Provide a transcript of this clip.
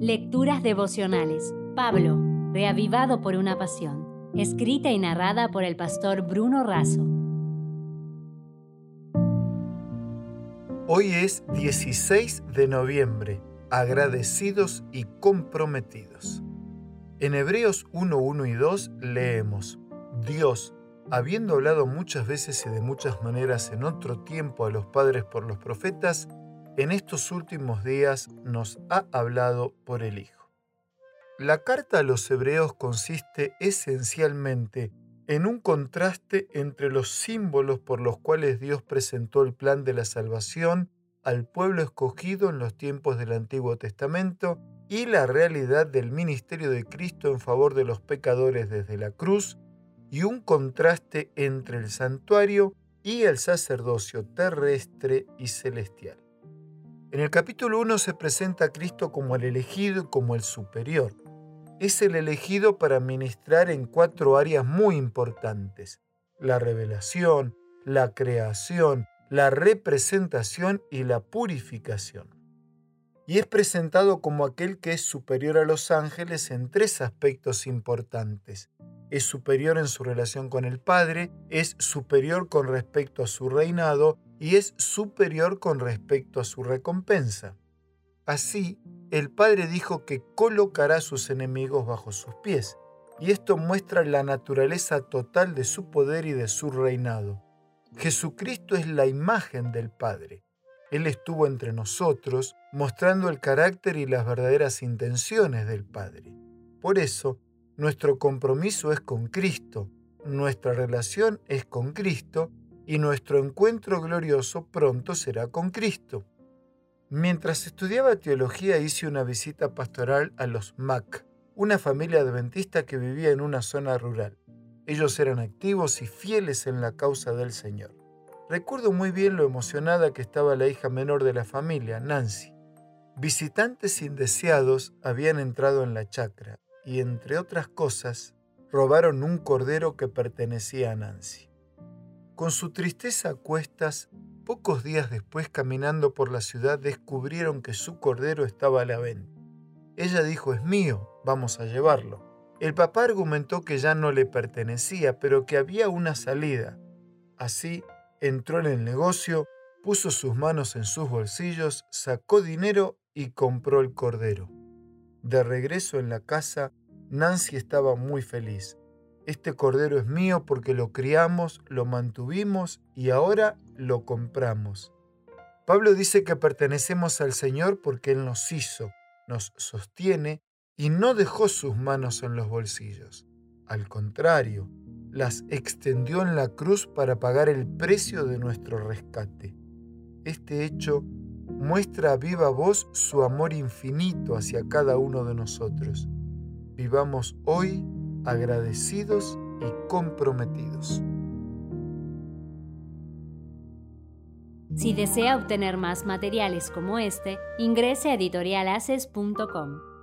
Lecturas devocionales. Pablo, reavivado por una pasión. Escrita y narrada por el pastor Bruno Razo. Hoy es 16 de noviembre. Agradecidos y comprometidos. En Hebreos 1, 1 y 2 leemos, Dios, habiendo hablado muchas veces y de muchas maneras en otro tiempo a los padres por los profetas, en estos últimos días nos ha hablado por el Hijo. La carta a los hebreos consiste esencialmente en un contraste entre los símbolos por los cuales Dios presentó el plan de la salvación al pueblo escogido en los tiempos del Antiguo Testamento y la realidad del ministerio de Cristo en favor de los pecadores desde la cruz, y un contraste entre el santuario y el sacerdocio terrestre y celestial. En el capítulo 1 se presenta a Cristo como el elegido como el superior. Es el elegido para ministrar en cuatro áreas muy importantes. La revelación, la creación, la representación y la purificación. Y es presentado como aquel que es superior a los ángeles en tres aspectos importantes. Es superior en su relación con el Padre, es superior con respecto a su reinado y es superior con respecto a su recompensa. Así, el Padre dijo que colocará a sus enemigos bajo sus pies, y esto muestra la naturaleza total de su poder y de su reinado. Jesucristo es la imagen del Padre. Él estuvo entre nosotros, mostrando el carácter y las verdaderas intenciones del Padre. Por eso, nuestro compromiso es con Cristo, nuestra relación es con Cristo y nuestro encuentro glorioso pronto será con Cristo. Mientras estudiaba teología hice una visita pastoral a los Mac, una familia adventista que vivía en una zona rural. Ellos eran activos y fieles en la causa del Señor. Recuerdo muy bien lo emocionada que estaba la hija menor de la familia, Nancy. Visitantes indeseados habían entrado en la chacra y, entre otras cosas, robaron un cordero que pertenecía a Nancy. Con su tristeza a cuestas, pocos días después caminando por la ciudad descubrieron que su cordero estaba a la venta. Ella dijo, es mío, vamos a llevarlo. El papá argumentó que ya no le pertenecía, pero que había una salida. Así, entró en el negocio, puso sus manos en sus bolsillos, sacó dinero y compró el cordero. De regreso en la casa, Nancy estaba muy feliz. Este cordero es mío porque lo criamos, lo mantuvimos y ahora lo compramos. Pablo dice que pertenecemos al Señor porque Él nos hizo, nos sostiene y no dejó sus manos en los bolsillos. Al contrario, las extendió en la cruz para pagar el precio de nuestro rescate. Este hecho muestra a viva voz su amor infinito hacia cada uno de nosotros. Vivamos hoy agradecidos y comprometidos. Si desea obtener más materiales como este, ingrese a editorialaces.com.